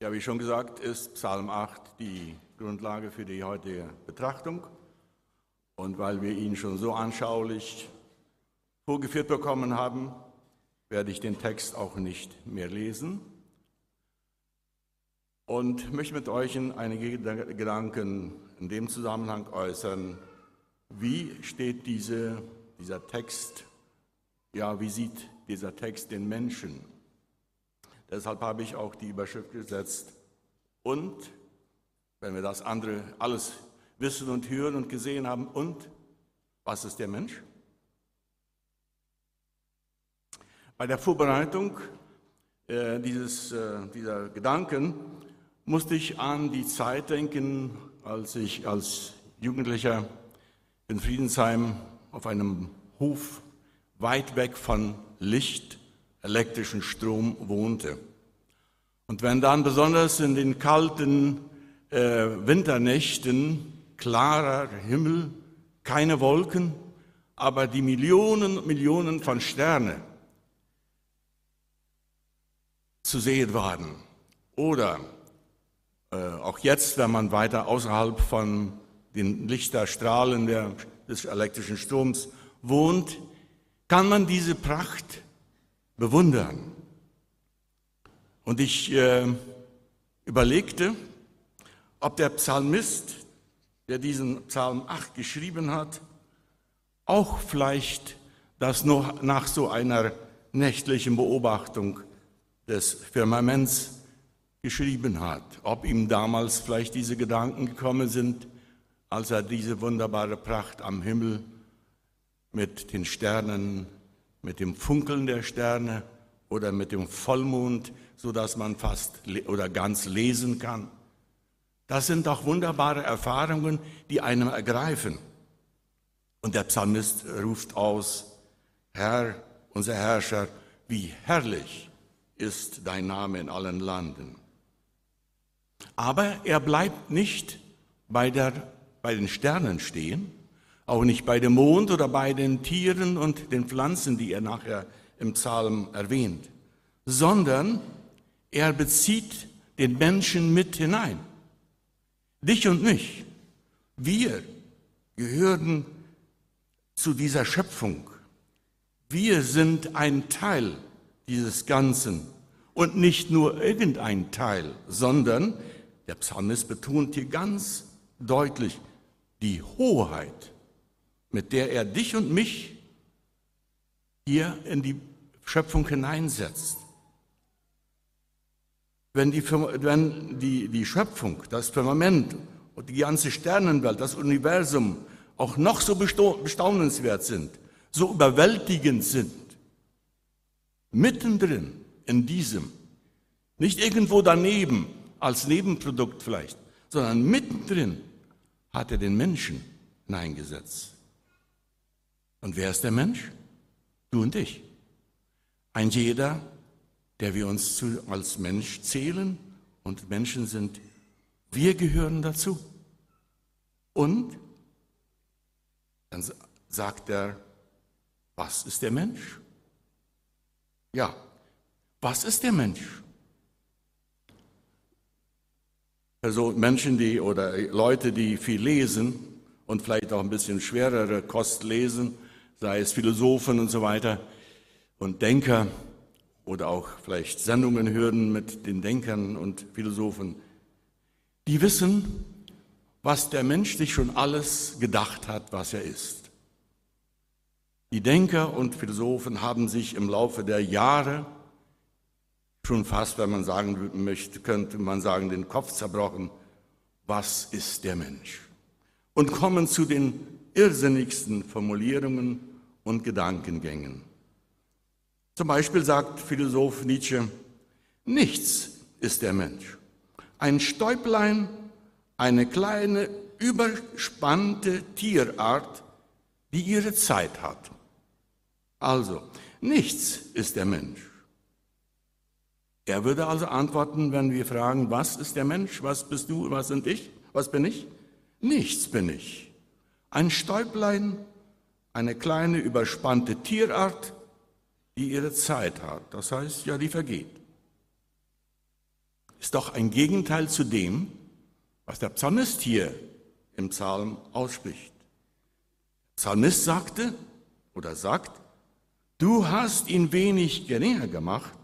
Ja, wie schon gesagt, ist Psalm 8 die Grundlage für die heutige Betrachtung. Und weil wir ihn schon so anschaulich vorgeführt bekommen haben, werde ich den Text auch nicht mehr lesen und möchte mit euch einige Gedanken in dem Zusammenhang äußern. Wie steht diese, dieser Text, ja, wie sieht dieser Text den Menschen? Deshalb habe ich auch die Überschrift gesetzt. Und, wenn wir das andere alles wissen und hören und gesehen haben, und was ist der Mensch? Bei der Vorbereitung äh, dieses, äh, dieser Gedanken musste ich an die Zeit denken, als ich als Jugendlicher in Friedensheim auf einem Hof weit weg von Licht elektrischen Strom wohnte. Und wenn dann besonders in den kalten äh, Winternächten klarer Himmel, keine Wolken, aber die Millionen, Millionen von Sternen zu sehen waren. Oder äh, auch jetzt, wenn man weiter außerhalb von den Lichterstrahlen der, des elektrischen Stroms wohnt, kann man diese Pracht bewundern. Und ich äh, überlegte, ob der Psalmist, der diesen Psalm 8 geschrieben hat, auch vielleicht das noch nach so einer nächtlichen Beobachtung des Firmaments geschrieben hat. Ob ihm damals vielleicht diese Gedanken gekommen sind, als er diese wunderbare Pracht am Himmel mit den Sternen mit dem Funkeln der Sterne oder mit dem Vollmond, so dass man fast oder ganz lesen kann. Das sind doch wunderbare Erfahrungen, die einem ergreifen. Und der Psalmist ruft aus, Herr, unser Herrscher, wie herrlich ist dein Name in allen Landen. Aber er bleibt nicht bei, der, bei den Sternen stehen, auch nicht bei dem Mond oder bei den Tieren und den Pflanzen, die er nachher im Psalm erwähnt, sondern er bezieht den Menschen mit hinein. Dich und mich. Wir gehören zu dieser Schöpfung. Wir sind ein Teil dieses Ganzen und nicht nur irgendein Teil, sondern der Psalmist betont hier ganz deutlich die Hoheit mit der er dich und mich hier in die Schöpfung hineinsetzt. Wenn die, wenn die, die Schöpfung, das Firmament und die ganze Sternenwelt, das Universum auch noch so bestaunenswert sind, so überwältigend sind, mittendrin in diesem, nicht irgendwo daneben, als Nebenprodukt vielleicht, sondern mittendrin hat er den Menschen hineingesetzt. Und wer ist der Mensch? Du und ich. Ein jeder, der wir uns zu, als Mensch zählen und Menschen sind, wir gehören dazu. Und dann sagt er, was ist der Mensch? Ja, was ist der Mensch? Also Menschen, die oder Leute, die viel lesen und vielleicht auch ein bisschen schwerere Kost lesen, sei es Philosophen und so weiter und Denker oder auch vielleicht Sendungen hören mit den Denkern und Philosophen, die wissen, was der Mensch sich schon alles gedacht hat, was er ist. Die Denker und Philosophen haben sich im Laufe der Jahre schon fast, wenn man sagen möchte, könnte man sagen, den Kopf zerbrochen, was ist der Mensch? Und kommen zu den irrsinnigsten Formulierungen und Gedankengängen. Zum Beispiel sagt Philosoph Nietzsche, nichts ist der Mensch. Ein Stäublein, eine kleine, überspannte Tierart, die ihre Zeit hat. Also, nichts ist der Mensch. Er würde also antworten, wenn wir fragen, was ist der Mensch, was bist du, was sind ich, was bin ich? Nichts bin ich. Ein Stäublein, eine kleine überspannte Tierart, die ihre Zeit hat. Das heißt, ja, die vergeht. ist doch ein Gegenteil zu dem, was der Psalmist hier im Psalm ausspricht. Der Psalmist sagte oder sagt, du hast ihn wenig geringer gemacht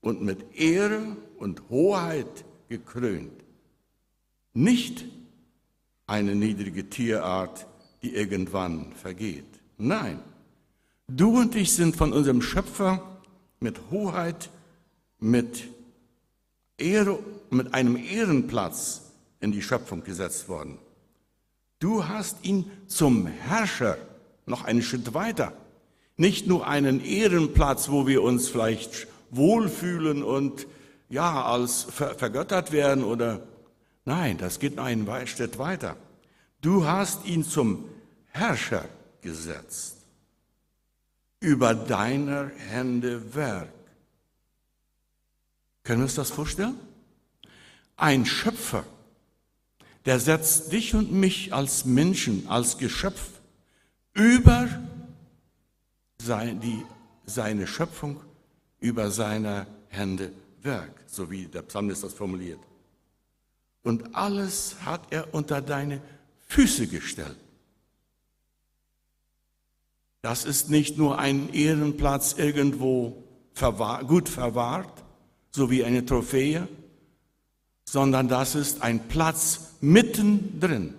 und mit Ehre und Hoheit gekrönt. Nicht eine niedrige Tierart, die irgendwann vergeht. Nein, du und ich sind von unserem Schöpfer mit Hoheit, mit Ehre, mit einem Ehrenplatz in die Schöpfung gesetzt worden. Du hast ihn zum Herrscher noch einen Schritt weiter. Nicht nur einen Ehrenplatz, wo wir uns vielleicht wohlfühlen und ja, als vergöttert werden oder nein, das geht noch einen Schritt weiter. Du hast ihn zum Herrscher gesetzt über deiner Hände Werk. Können wir uns das vorstellen? Ein Schöpfer, der setzt dich und mich als Menschen, als Geschöpf über seine, Schöpfung, über seine Hände Werk, so wie der Psalmist das formuliert. Und alles hat er unter deine Füße gestellt. Das ist nicht nur ein Ehrenplatz irgendwo verwahr, gut verwahrt, so wie eine Trophäe, sondern das ist ein Platz mittendrin.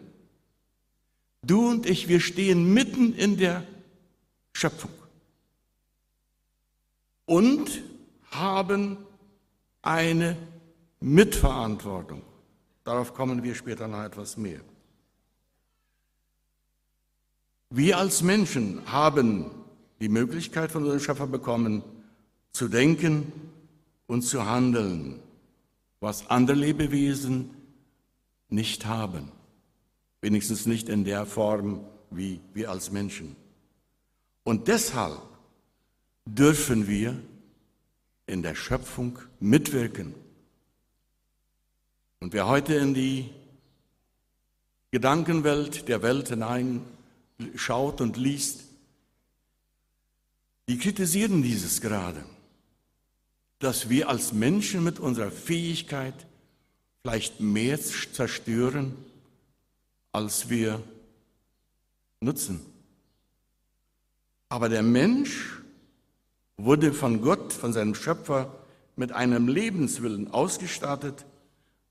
Du und ich, wir stehen mitten in der Schöpfung und haben eine Mitverantwortung. Darauf kommen wir später noch etwas mehr. Wir als Menschen haben die Möglichkeit von unserem Schöpfer bekommen, zu denken und zu handeln, was andere Lebewesen nicht haben. Wenigstens nicht in der Form wie wir als Menschen. Und deshalb dürfen wir in der Schöpfung mitwirken. Und wer heute in die Gedankenwelt der Welt hineinschaut und liest, die kritisieren dieses gerade, dass wir als Menschen mit unserer Fähigkeit vielleicht mehr zerstören, als wir nutzen. Aber der Mensch wurde von Gott, von seinem Schöpfer, mit einem Lebenswillen ausgestattet,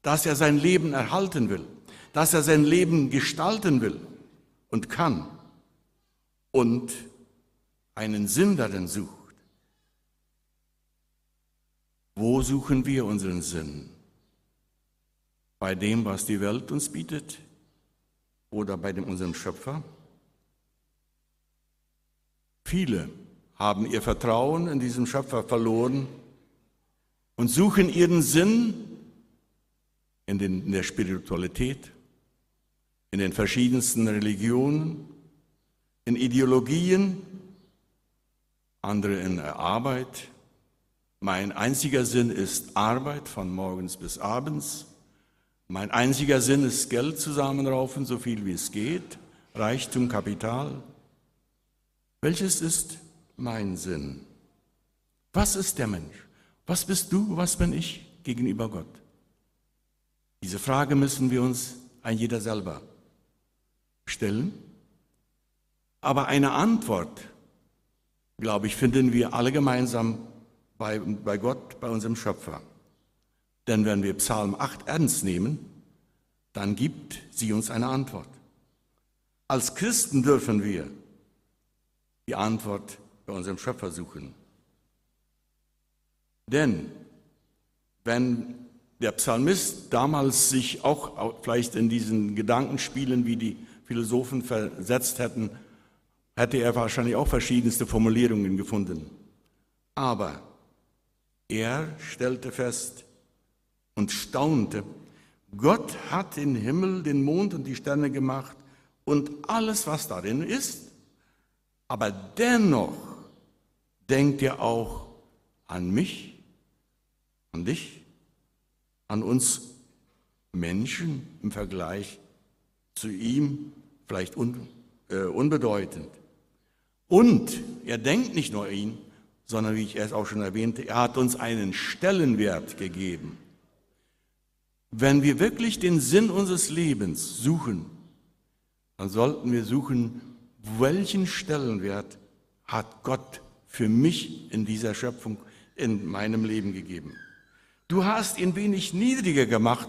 dass er sein Leben erhalten will, dass er sein Leben gestalten will und kann und einen Sinn darin sucht. Wo suchen wir unseren Sinn? Bei dem, was die Welt uns bietet oder bei dem unserem Schöpfer? Viele haben ihr Vertrauen in diesen Schöpfer verloren und suchen ihren Sinn in, den, in der Spiritualität, in den verschiedensten Religionen, in Ideologien, andere in der Arbeit. Mein einziger Sinn ist Arbeit von morgens bis abends. Mein einziger Sinn ist Geld zusammenraufen, so viel wie es geht, Reichtum, Kapital. Welches ist mein Sinn? Was ist der Mensch? Was bist du, was bin ich gegenüber Gott? Diese Frage müssen wir uns ein jeder selber stellen. Aber eine Antwort, glaube ich, finden wir alle gemeinsam bei, bei Gott, bei unserem Schöpfer. Denn wenn wir Psalm 8 ernst nehmen, dann gibt sie uns eine Antwort. Als Christen dürfen wir die Antwort bei unserem Schöpfer suchen. Denn wenn der Psalmist damals sich auch vielleicht in diesen Gedankenspielen, wie die Philosophen versetzt hätten, hätte er wahrscheinlich auch verschiedenste Formulierungen gefunden. Aber er stellte fest und staunte, Gott hat den Himmel, den Mond und die Sterne gemacht und alles, was darin ist, aber dennoch denkt er auch an mich, an dich, an uns Menschen im Vergleich zu ihm, vielleicht un, äh, unbedeutend. Und er denkt nicht nur an ihn, sondern wie ich es auch schon erwähnte, er hat uns einen Stellenwert gegeben. wenn wir wirklich den Sinn unseres Lebens suchen, dann sollten wir suchen, welchen Stellenwert hat Gott für mich in dieser Schöpfung, in meinem Leben gegeben. Du hast ihn wenig niedriger gemacht,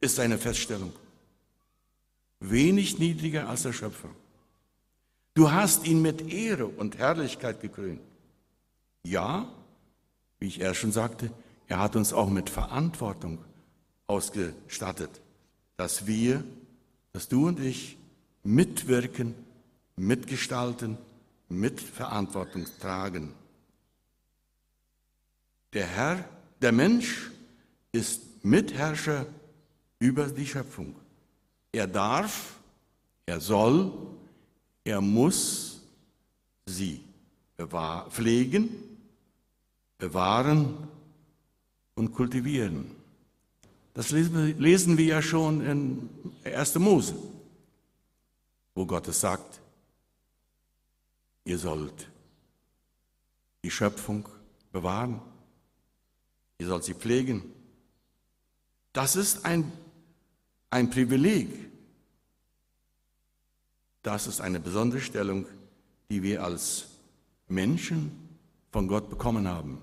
ist eine Feststellung. Wenig niedriger als der Schöpfer. Du hast ihn mit Ehre und Herrlichkeit gekrönt. Ja, wie ich erst schon sagte, er hat uns auch mit Verantwortung ausgestattet, dass wir, dass du und ich mitwirken, mitgestalten, Mitverantwortung tragen. Der Herr, der Mensch ist Mitherrscher über die Schöpfung. Er darf, er soll, er muss sie pflegen, bewahren und kultivieren. Das lesen wir ja schon in 1. Mose, wo Gott es sagt, ihr sollt die Schöpfung bewahren, ihr sollt sie pflegen. Das ist ein, ein Privileg. Das ist eine besondere Stellung, die wir als Menschen von Gott bekommen haben.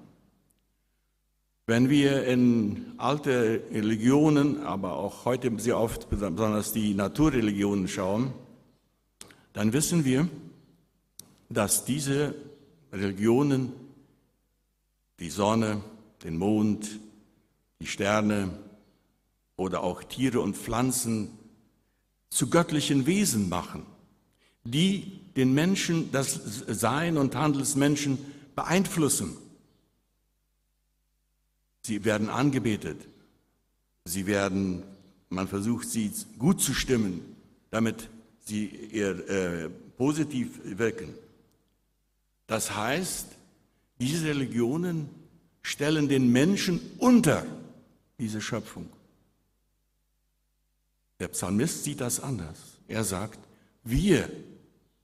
Wenn wir in alte Religionen, aber auch heute sehr oft besonders die Naturreligionen schauen, dann wissen wir, dass diese Religionen die Sonne, den Mond, die Sterne oder auch Tiere und Pflanzen zu göttlichen Wesen machen, die den Menschen, das Sein und Handeln des Menschen beeinflussen. Sie werden angebetet. Sie werden, man versucht, sie gut zu stimmen, damit sie eher äh, positiv wirken. Das heißt, diese Religionen stellen den Menschen unter diese Schöpfung. Der Psalmist sieht das anders. Er sagt, wir,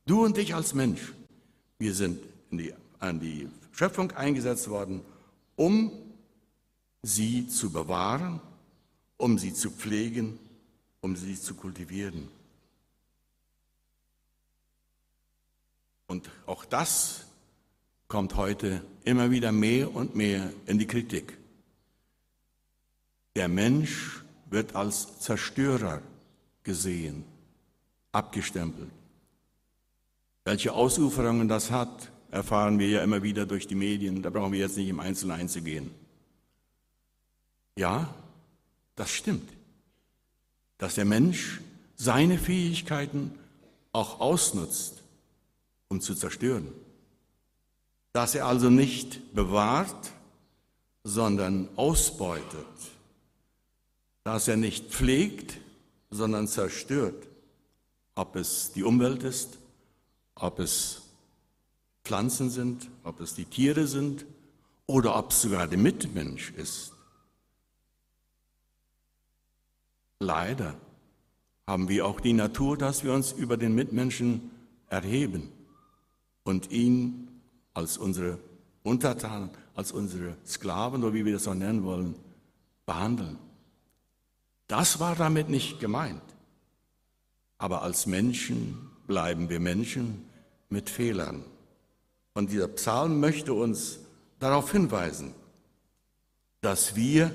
du und ich als Mensch, wir sind die, an die Schöpfung eingesetzt worden, um sie zu bewahren, um sie zu pflegen, um sie zu kultivieren. Und auch das kommt heute immer wieder mehr und mehr in die Kritik. Der Mensch wird als Zerstörer gesehen, abgestempelt. Welche Ausuferungen das hat, erfahren wir ja immer wieder durch die Medien. Da brauchen wir jetzt nicht im Einzelnen einzugehen. Ja, das stimmt, dass der Mensch seine Fähigkeiten auch ausnutzt, um zu zerstören. Dass er also nicht bewahrt, sondern ausbeutet. Dass er nicht pflegt, sondern zerstört. Ob es die Umwelt ist, ob es Pflanzen sind, ob es die Tiere sind oder ob es sogar der Mitmensch ist. Leider haben wir auch die Natur, dass wir uns über den Mitmenschen erheben und ihn als unsere Untertanen, als unsere Sklaven oder wie wir das auch nennen wollen, behandeln. Das war damit nicht gemeint. Aber als Menschen bleiben wir Menschen mit Fehlern. Und dieser Psalm möchte uns darauf hinweisen, dass wir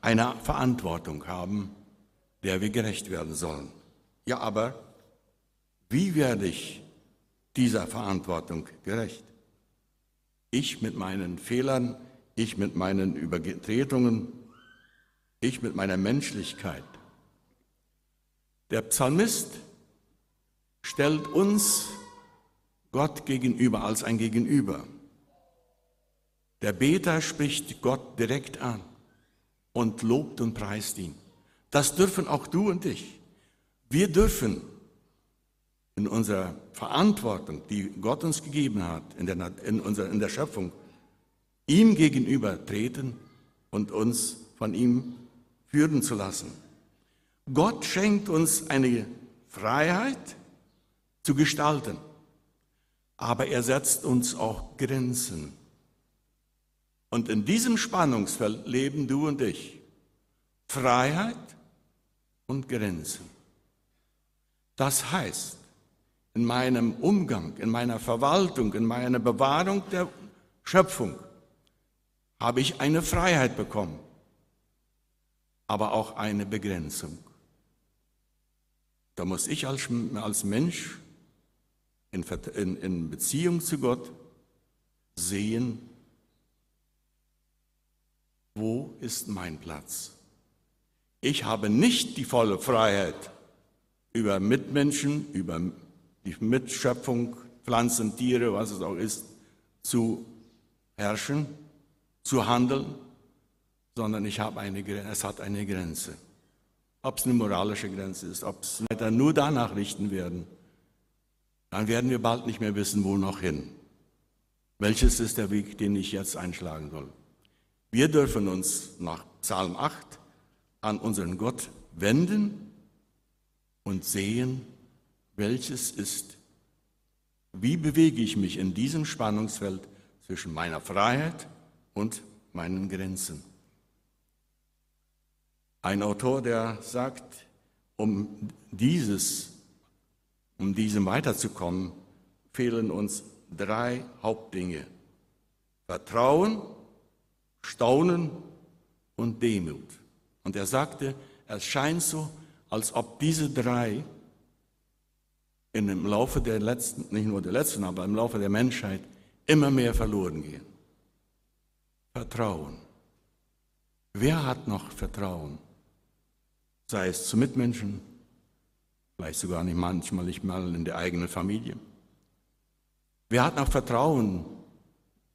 eine Verantwortung haben, der wir gerecht werden sollen. Ja, aber wie werde ich dieser Verantwortung gerecht? Ich mit meinen Fehlern, ich mit meinen Übertretungen, ich mit meiner Menschlichkeit. Der Psalmist stellt uns Gott gegenüber als ein Gegenüber. Der Beter spricht Gott direkt an und lobt und preist ihn. Das dürfen auch du und ich. Wir dürfen in unserer Verantwortung, die Gott uns gegeben hat, in der, in unserer, in der Schöpfung, ihm gegenüber treten und uns von ihm führen zu lassen. Gott schenkt uns eine Freiheit zu gestalten, aber er setzt uns auch Grenzen. Und in diesem Spannungsfeld leben du und ich. Freiheit und Grenzen. Das heißt, in meinem Umgang, in meiner Verwaltung, in meiner Bewahrung der Schöpfung habe ich eine Freiheit bekommen, aber auch eine Begrenzung. Da muss ich als, als Mensch in, in, in Beziehung zu Gott sehen, wo ist mein Platz? Ich habe nicht die volle Freiheit über Mitmenschen, über die Mitschöpfung, Pflanzen, Tiere, was es auch ist, zu herrschen, zu handeln, sondern ich habe eine, es hat eine Grenze. Ob es eine moralische Grenze ist, ob es dann nur danach richten werden, dann werden wir bald nicht mehr wissen, wo noch hin. Welches ist der Weg, den ich jetzt einschlagen soll? Wir dürfen uns nach Psalm 8 an unseren Gott wenden und sehen, welches ist, wie bewege ich mich in diesem Spannungsfeld zwischen meiner Freiheit und meinen Grenzen. Ein Autor, der sagt, um dieses, um diesem weiterzukommen, fehlen uns drei Hauptdinge. Vertrauen, Staunen und Demut. Und er sagte, es scheint so, als ob diese drei in dem Laufe der letzten, nicht nur der letzten, aber im Laufe der Menschheit immer mehr verloren gehen. Vertrauen. Wer hat noch Vertrauen? Sei es zu Mitmenschen, vielleicht sogar nicht manchmal nicht mal in der eigenen Familie. Wer hat noch Vertrauen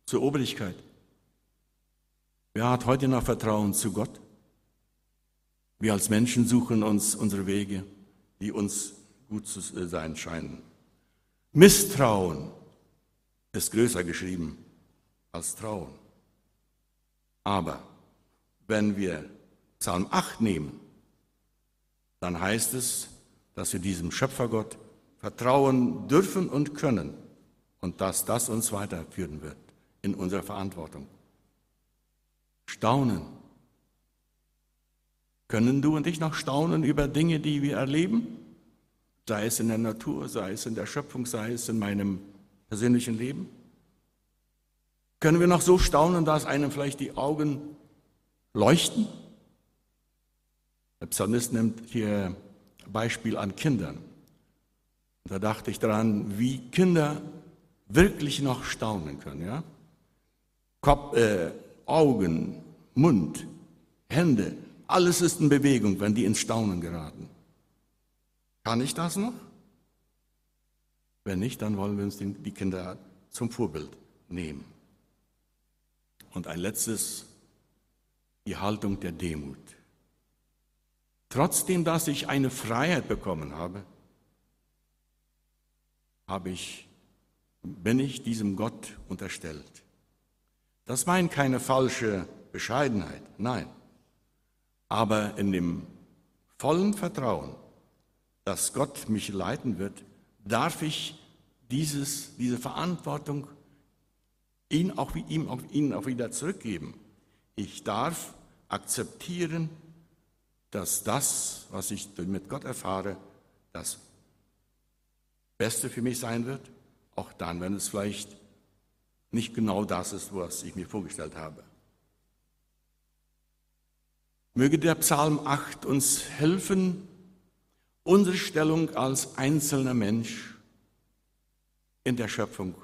zur Obrigkeit? Wer hat heute noch Vertrauen zu Gott? Wir als Menschen suchen uns unsere Wege, die uns gut zu sein scheinen. Misstrauen ist größer geschrieben als Trauen. Aber wenn wir Psalm 8 nehmen, dann heißt es, dass wir diesem Schöpfergott vertrauen dürfen und können und dass das uns weiterführen wird in unserer Verantwortung. Staunen. Können du und ich noch staunen über Dinge, die wir erleben? Sei es in der Natur, sei es in der Schöpfung, sei es in meinem persönlichen Leben? Können wir noch so staunen, dass einem vielleicht die Augen leuchten? Der Psalmist nimmt hier Beispiel an Kindern. Da dachte ich daran, wie Kinder wirklich noch staunen können. Ja? Kopf, äh, Augen, Mund, Hände, alles ist in Bewegung, wenn die ins Staunen geraten. Kann ich das noch? Wenn nicht, dann wollen wir uns die Kinder zum Vorbild nehmen. Und ein letztes, die Haltung der Demut. Trotzdem, dass ich eine Freiheit bekommen habe, habe ich, bin ich diesem Gott unterstellt. Das meint keine falsche Bescheidenheit, nein. Aber in dem vollen Vertrauen, dass Gott mich leiten wird, darf ich dieses, diese Verantwortung ihn auch, ihm, auch, ihnen auch wieder zurückgeben. Ich darf akzeptieren, dass das, was ich mit Gott erfahre, das Beste für mich sein wird, auch dann, wenn es vielleicht nicht genau das ist, was ich mir vorgestellt habe. Möge der Psalm 8 uns helfen, unsere Stellung als einzelner Mensch in der Schöpfung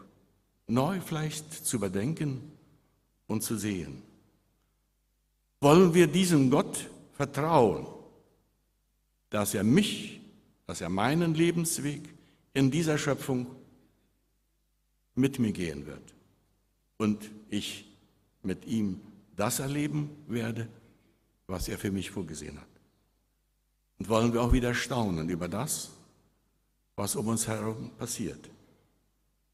neu vielleicht zu überdenken und zu sehen. Wollen wir diesem Gott vertrauen, dass er mich, dass er meinen Lebensweg in dieser Schöpfung mit mir gehen wird und ich mit ihm das erleben werde, was er für mich vorgesehen hat. Und wollen wir auch wieder staunen über das, was um uns herum passiert.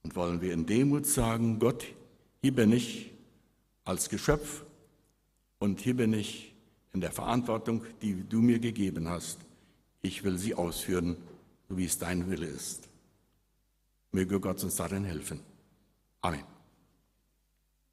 Und wollen wir in Demut sagen, Gott, hier bin ich als Geschöpf und hier bin ich in der Verantwortung, die du mir gegeben hast. Ich will sie ausführen, so wie es dein Wille ist. Möge Gott uns darin helfen. Amen.